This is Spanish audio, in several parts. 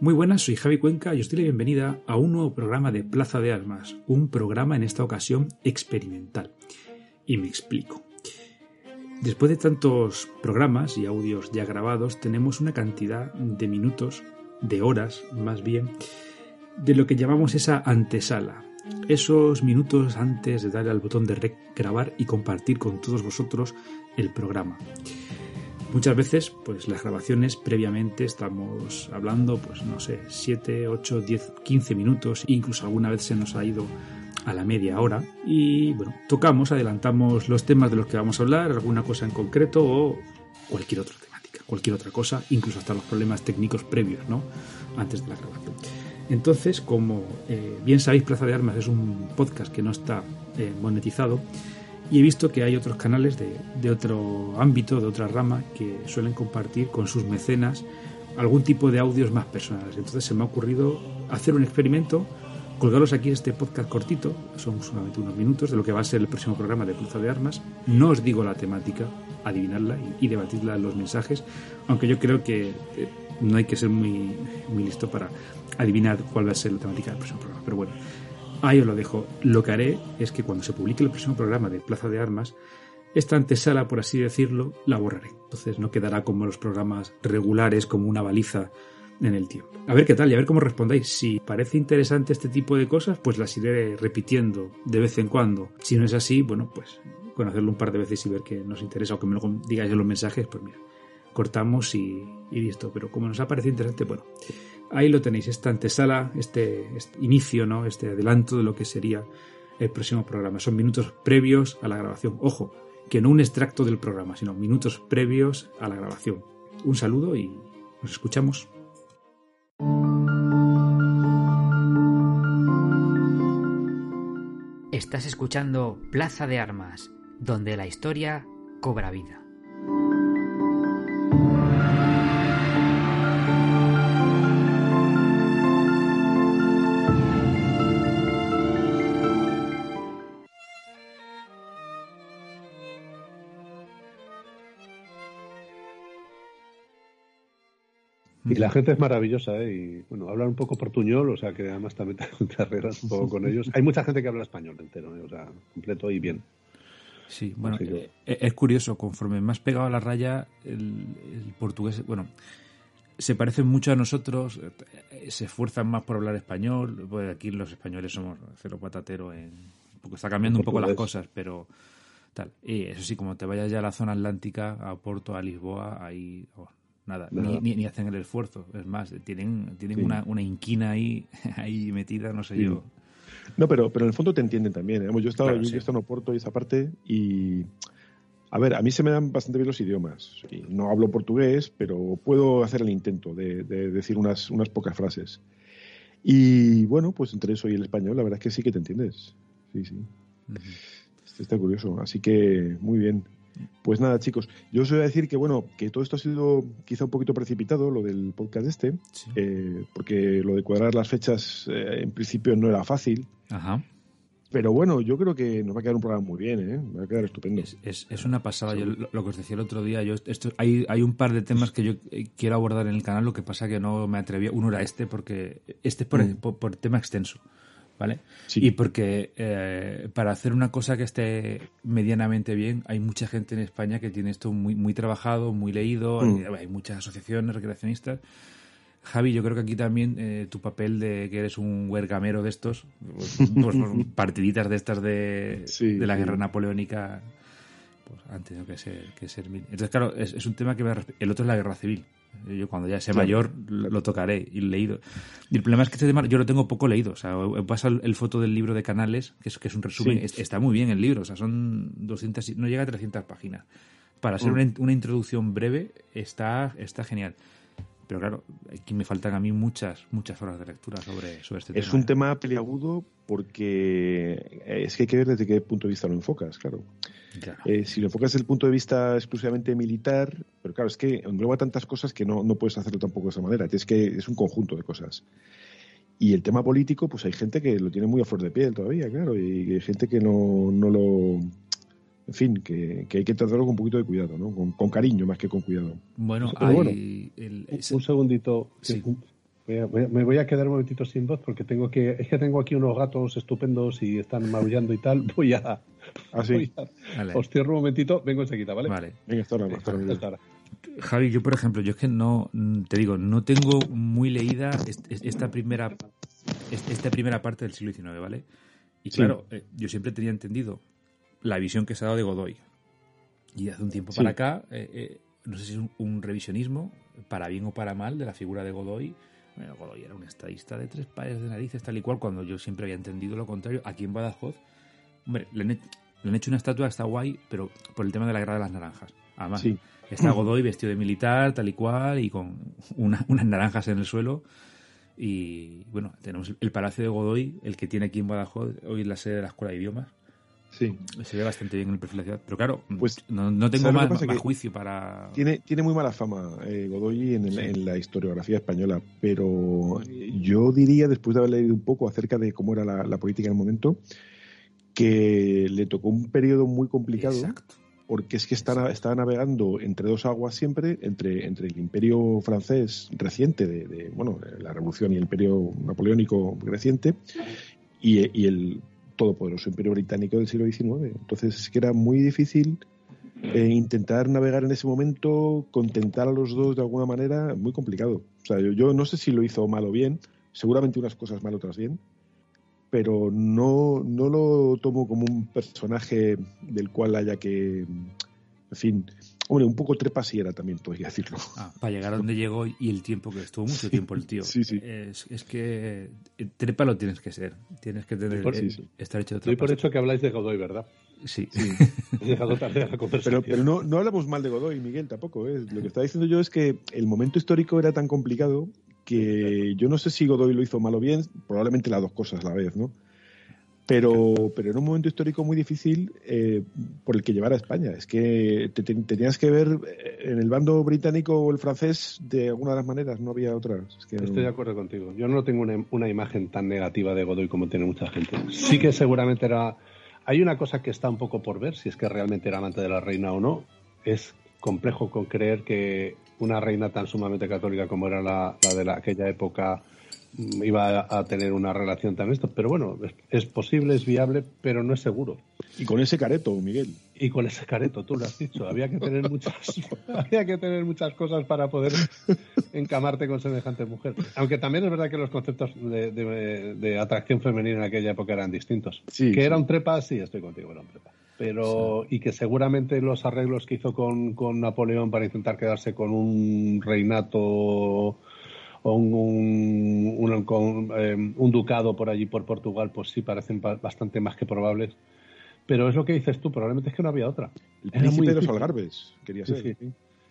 Muy buenas, soy Javi Cuenca y os doy la bienvenida a un nuevo programa de Plaza de Armas, un programa en esta ocasión experimental. Y me explico. Después de tantos programas y audios ya grabados, tenemos una cantidad de minutos, de horas más bien, de lo que llamamos esa antesala. Esos minutos antes de darle al botón de grabar y compartir con todos vosotros el programa. Muchas veces, pues las grabaciones previamente estamos hablando, pues no sé, 7, 8, 10, 15 minutos, incluso alguna vez se nos ha ido a la media hora y bueno, tocamos, adelantamos los temas de los que vamos a hablar, alguna cosa en concreto o cualquier otra temática, cualquier otra cosa, incluso hasta los problemas técnicos previos, ¿no? Antes de la grabación. Entonces, como eh, bien sabéis, Plaza de Armas es un podcast que no está eh, monetizado, y he visto que hay otros canales de, otro ámbito, de otra rama, que suelen compartir con sus mecenas algún tipo de audios más personales. Entonces se me ha ocurrido hacer un experimento, colgarlos aquí este podcast cortito, son solamente unos minutos, de lo que va a ser el próximo programa de Plaza de Armas. No os digo la temática, adivinarla y, debatirla en los mensajes, aunque yo creo que eh, no hay que ser muy, muy listo para adivinar cuál va a ser la temática del próximo programa. Pero bueno, Ahí os lo dejo. Lo que haré es que cuando se publique el próximo programa de Plaza de Armas, esta antesala, por así decirlo, la borraré. Entonces no quedará como los programas regulares, como una baliza en el tiempo. A ver qué tal y a ver cómo respondéis. Si parece interesante este tipo de cosas, pues las iré repitiendo de vez en cuando. Si no es así, bueno, pues conocerlo un par de veces y ver que nos interesa o que me lo digáis en los mensajes, pues mira, cortamos y, y listo. Pero como nos ha parecido interesante, bueno, Ahí lo tenéis, esta antesala, este, este, inicio, ¿no? este adelanto de lo que sería el próximo programa. Son minutos previos a la grabación. Ojo, que no un extracto del programa, sino minutos previos a la grabación. Un saludo y nos escuchamos. Estás escuchando Plaza de Armas, donde la historia cobra vida. Y la gente es maravillosa, ¿eh? Y bueno, hablan un poco portuñol, o sea que además también te enterreras un poco con ellos. Hay mucha gente que habla español entero, ¿eh? o sea, completo y bien. Sí, bueno, eh, es curioso, conforme más pegado a la raya, el, portugués, bueno, se parecen mucho a nosotros, eh, se esfuerzan más por hablar español, pues aquí los españoles somos cero patatero, en, porque está cambiando un poco las cosas, pero tal. Y eso sí, como te vayas ya a la zona atlántica, a Porto, a Lisboa, ahí oh, nada, ni, ni, hacen el esfuerzo. Es más, tienen, tienen una, una, inquina ahí, ahí metida, no sé yo. No, pero, pero en el fondo te entienden también. ¿eh? Yo he estado, yo, en Oporto y esa parte y... A ver, a mí se me dan bastante bien los idiomas. No hablo portugués, pero puedo hacer el intento de, decir unas, unas pocas frases. Y bueno, pues entre eso y el español, la verdad es que sí que te entiendes. Sí, sí. Está curioso. Así que muy bien. Pues nada, chicos, yo os voy a decir que bueno, que todo esto ha sido quizá un poquito precipitado, lo del podcast este, eh, porque lo de cuadrar las fechas eh, en principio no era fácil. Ajá. Pero bueno, yo creo que nos va a quedar un programa muy bien, ¿eh? Va a quedar estupendo. Es, es, una pasada. Yo, lo, que os decía el otro día, yo esto, hay, hay un par de temas que yo eh, quiero abordar en el canal, lo que pasa que no me atreví. Uno era este, porque este es por, mm. por tema extenso. ¿Vale? Y porque eh, para hacer una cosa que esté medianamente bien, hay mucha gente en España que tiene esto muy, muy trabajado, muy leído, mm. hay, muchas asociaciones recreacionistas. Javi, yo creo que aquí también eh, tu papel de que eres un huergamero de estos, pues, pues, partiditas de estas de, de la guerra napoleónica, pues han tenido que ser, que ser Entonces, claro, es, es un tema que el otro es la guerra civil. Yo cuando ya sea mayor lo, tocaré y leído. Y el problema es que este tema yo lo tengo poco leído. O sea, he pasado el, foto del libro de Canales, que es, que es un resumen. Está muy bien el libro. O sea, son 200, no llega a 300 páginas. Para ser mm. una, introducción breve está, está genial. Pero claro, aquí me faltan a mí muchas, muchas horas de lectura sobre, sobre este tema. Es un tema peliagudo porque es que hay que ver desde qué punto de vista lo enfocas, claro. Eh, si lo enfocas desde el punto de vista exclusivamente militar, pero claro, es que engloba tantas cosas que no, no puedes hacerlo tampoco de esa manera. Es que es un conjunto de cosas. Y el tema político, pues hay gente que lo tiene muy a flor de piel todavía, claro, y hay gente que no, no lo en fin, que, hay que tratarlo con un poquito de cuidado, ¿no? Con, cariño más que con cuidado. Bueno, hay un segundito. me voy a quedar un momentito sin voz porque tengo que es que tengo aquí unos gatos estupendos y están maullando y tal. Voy a, ¿Ah, sí? os cierro un momentito, vengo enseguida, ¿vale? Vale. Venga, hasta ahora, hasta ahora. Javi, yo por ejemplo, yo es que no, te digo, no tengo muy leída esta primera, esta primera parte del siglo XIX, ¿vale? Y claro, eh, yo siempre tenía entendido la visión que se ha dado de Godoy. Y hace un tiempo para acá, eh, eh, no sé si es un, revisionismo, para bien o para mal, de la figura de Godoy. Bueno, Godoy era un estadista de tres pares de narices, tal y cual, cuando yo siempre había entendido lo contrario. Aquí en Badajoz, hombre, le han, hecho una estatua, está guay, pero por el tema de la guerra de las naranjas. Además, está Godoy vestido de militar, tal y cual, y con unas naranjas en el suelo. Y bueno, tenemos el Palacio de Godoy, el que tiene aquí en Badajoz, hoy la sede de la Escuela de Idiomas. Sí. Se ve bastante bien en el perfil de la ciudad. Pero claro, pues, no, tengo más, juicio para. Tiene, tiene muy mala fama eh, Godoy en, la historiografía española, pero yo diría, después de haber leído un poco acerca de cómo era la, política en el momento, que le tocó un periodo muy complicado. Exacto porque es que está, está navegando entre dos aguas siempre, entre, entre el imperio francés reciente, de, bueno, la revolución y el imperio napoleónico reciente, y, el todopoderoso imperio británico del siglo XIX. Entonces es que era muy difícil eh, intentar navegar en ese momento, contentar a los dos de alguna manera, muy complicado. O sea, yo, yo no sé si lo hizo mal o bien, seguramente unas cosas mal, otras bien, pero no, no lo tomo como un personaje del cual haya que, en fin, hombre, un poco trepa si era también, podría decirlo. Ah, para llegar a donde llegó y el tiempo que estuvo, mucho tiempo el tío. Sí, sí. Es, es, que eh, trepa lo tienes que ser, tienes que tener, eh, estar hecho de otra Doy por hecho que habláis de Godoy, ¿verdad? Sí. sí. He dejado tarde la pero, pero no, no hablamos mal de Godoy, Miguel, tampoco. ¿eh? Lo que está diciendo yo es que el momento histórico era tan complicado que yo no sé si Godoy lo hizo mal o bien, probablemente las dos cosas a la vez, ¿no? Pero, pero en un momento histórico muy difícil eh, por el que llevar a España. Es que tenías que ver eh, en el bando británico o el francés de alguna de las maneras, no había otras. Estoy de acuerdo contigo. Yo no tengo una, una, imagen tan negativa de Godoy como tiene mucha gente. Sí que seguramente era... Hay una cosa que está un poco por ver, si es que realmente era amante de la reina o no. Es complejo con creer que una reina tan sumamente católica como era la, la de la, aquella época iba a tener una relación tan esto, pero bueno, es, posible, es viable, pero no es seguro. Y con ese careto, Miguel. Y con ese careto, tú lo has dicho, había que tener muchas, había que tener muchas cosas para poder encamarte con semejante mujer. Aunque también es verdad que los conceptos de, atracción femenina en aquella época eran distintos. que era un trepa, sí, estoy contigo, era un trepa. Pero, y que seguramente los arreglos que hizo con, con Napoleón para intentar quedarse con un reinato un, un, em, un, ducado por allí, por Portugal, pues sí parecen bastante más que probables. Pero es lo que dices tú, probablemente es que no había otra. El príncipe de los Algarves, quería ser.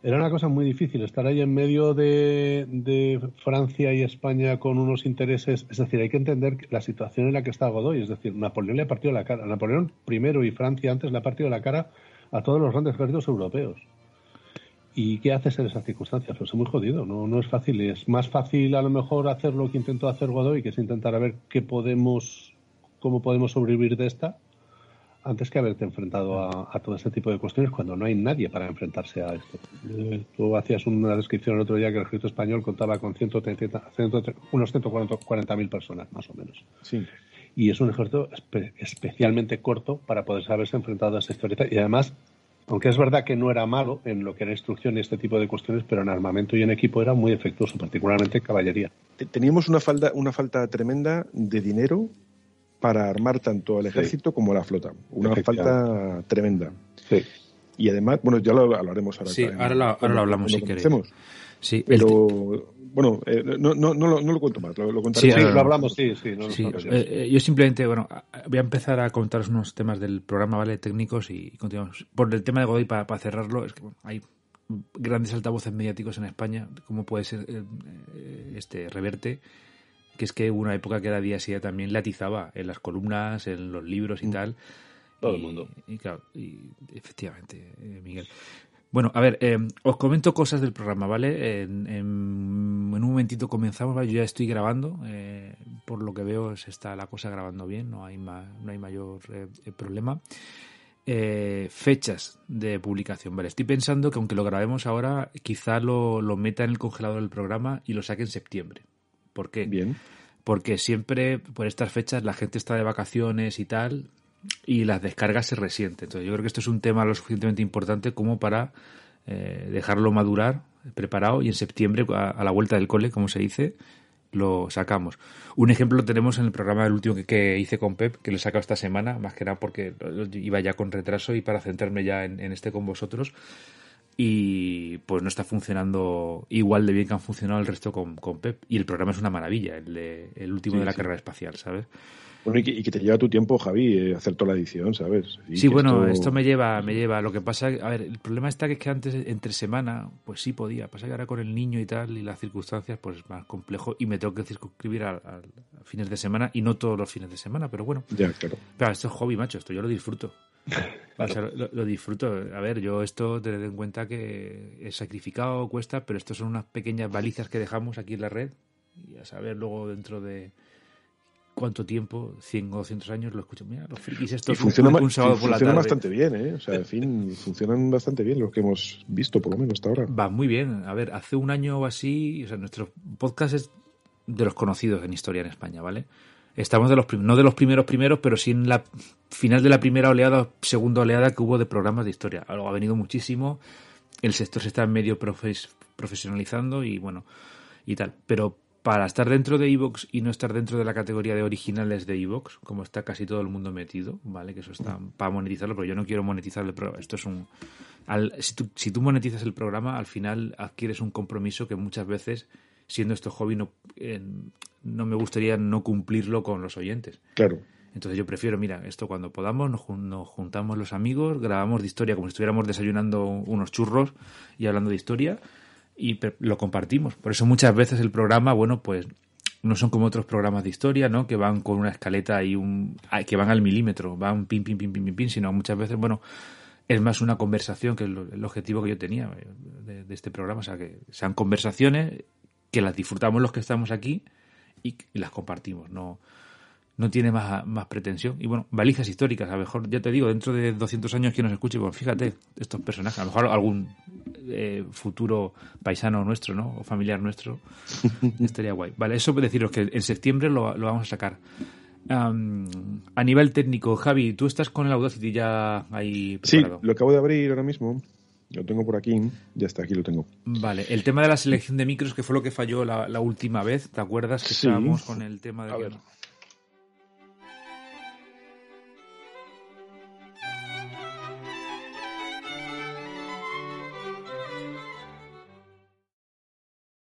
Era una cosa muy difícil estar ahí en medio de, de, Francia y España con unos intereses. Es decir, hay que entender la situación en la que está Godoy. Es decir, Napoleón le ha partido la cara. Napoleón primero y Francia antes le ha partido la cara a todos los grandes ejércitos europeos. ¿Y qué haces en esas circunstancias? Pues es muy jodido, no, no es fácil. Es más fácil a lo mejor hacer lo que intentó hacer Godoy, que es intentar a ver qué podemos, cómo podemos sobrevivir de esta, antes que haberte enfrentado a, todo ese tipo de cuestiones cuando no hay nadie para enfrentarse a esto. Eh, tú hacías una descripción el otro día que el ejército español contaba con 130, unos 140.000 personas, más o menos. Sí. Y es un ejército especialmente corto para poder haberse enfrentado a esa historieta y además aunque es verdad que no era malo en lo que era instrucción y este tipo de cuestiones, pero en armamento y en equipo era muy efectuoso, particularmente en caballería. Teníamos una falta, una falta tremenda de dinero para armar tanto al ejército como a la flota. Una falta tremenda. Sí. Y además, bueno, ya lo hablaremos ahora. Sí, ahora lo, ahora lo hablamos si queremos. Sí, pero bueno, eh, no, no, no, lo, no, lo, cuento más, lo, lo Sí, lo hablamos, sí, sí. sí eh, eh, yo simplemente, bueno, voy a empezar a contaros unos temas del programa, ¿vale? Técnicos y continuamos. Por el tema de Godoy, para, para cerrarlo, es que bueno, hay grandes altavoces mediáticos en España, como puede ser este Reverte, que es que hubo una época que la día sí también latizaba en las columnas, en los libros y mm. tal. Todo el mundo. Y, claro, y efectivamente, Miguel. Bueno, a ver, eh, os comento cosas del programa, ¿vale? En, un momentito comenzamos, ¿vale? Yo ya estoy grabando, eh, por lo que veo se está la cosa grabando bien, no hay, no hay mayor eh, problema. fechas de publicación, ¿vale? Estoy pensando que aunque lo grabemos ahora, quizá lo, lo meta en el congelador del programa y lo saque en septiembre, ¿Por qué? Bien. Porque siempre por estas fechas la gente está de vacaciones y tal y las descargas se resienten. Entonces yo creo que esto es un tema lo suficientemente importante como para eh, dejarlo madurar, preparado y en septiembre a, la vuelta del cole, como se dice, lo sacamos. Un ejemplo lo tenemos en el programa del último que, hice con Pep, que lo he sacado esta semana, más que nada porque iba ya con retraso y para centrarme ya en, este con vosotros. Y pues no está funcionando igual de bien que han funcionado el resto con, Pep. Y el programa es una maravilla, el, el último de la carrera espacial, ¿sabes? Bueno, y que, te lleva tu tiempo, Javi, eh, hacer toda la edición, ¿sabes? sí, bueno, esto... me lleva, me lleva. Lo que pasa, a ver, el problema está que es que antes, entre semana, pues sí podía. Pasa que ahora con el niño y tal, y las circunstancias, pues es más complejo. Y me tengo que circunscribir a, fines de semana, y no todos los fines de semana, pero bueno. Ya, claro. Claro, esto es hobby, macho, esto yo lo disfruto. Lo, disfruto. A ver, yo esto, tened en cuenta que es sacrificado, cuesta, pero esto son unas pequeñas balizas que dejamos aquí en la red. Y a saber luego dentro de cuánto tiempo, 100 o 200 años, lo escucho. Mira, los frikis estos y funciona, un, sábado por la tarde. bastante bien, ¿eh? O sea, en fin, funcionan bastante bien los que hemos visto, por lo menos hasta ahora. Va muy bien. A ver, hace un año o así, o sea, nuestro podcast es de los conocidos en historia en España, ¿vale? Estamos de los no de los primeros primeros, pero sí en la final de la primera oleada, segunda oleada que hubo de programas de historia. Algo ha venido muchísimo. El sector se está medio profesionalizando y bueno, y tal. Pero para estar dentro de Evox y no estar dentro de la categoría de originales de Evox, como está casi todo el mundo metido, ¿vale? Que eso está para monetizarlo, pero yo no quiero monetizar el programa. Esto es un. si, tú, si, tú, monetizas el programa, al final adquieres un compromiso que muchas veces, siendo esto hobby, no, no me gustaría no cumplirlo con los oyentes. Claro. Entonces yo prefiero, mira, esto cuando podamos, nos, nos, juntamos los amigos, grabamos de historia como si estuviéramos desayunando unos churros y hablando de historia y lo compartimos. Por eso muchas veces el programa, bueno, pues no son como otros programas de historia, ¿no? Que van con una escaleta y un que van al milímetro, van pim pim pim pim pim, pim sino muchas veces, bueno, es más una conversación que el, objetivo que yo tenía de, este programa, o sea, que sean conversaciones que las disfrutamos los que estamos aquí y, y las compartimos, no no tiene más, más pretensión. Y bueno, balizas históricas, a lo mejor, ya te digo, dentro de 200 años que nos escuche, pues fíjate, estos personajes, a lo mejor algún eh, futuro paisano nuestro, ¿no? O familiar nuestro, estaría guay. Vale, eso deciros que en septiembre lo, vamos a sacar. a nivel técnico, Javi, tú estás con el Audacity ya ahí preparado. Sí, lo acabo de abrir ahora mismo. Lo tengo por aquí, ya está, aquí lo tengo. Vale, el tema de la selección de micros, que fue lo que falló la, última vez, ¿te acuerdas que estábamos con el tema de... A ver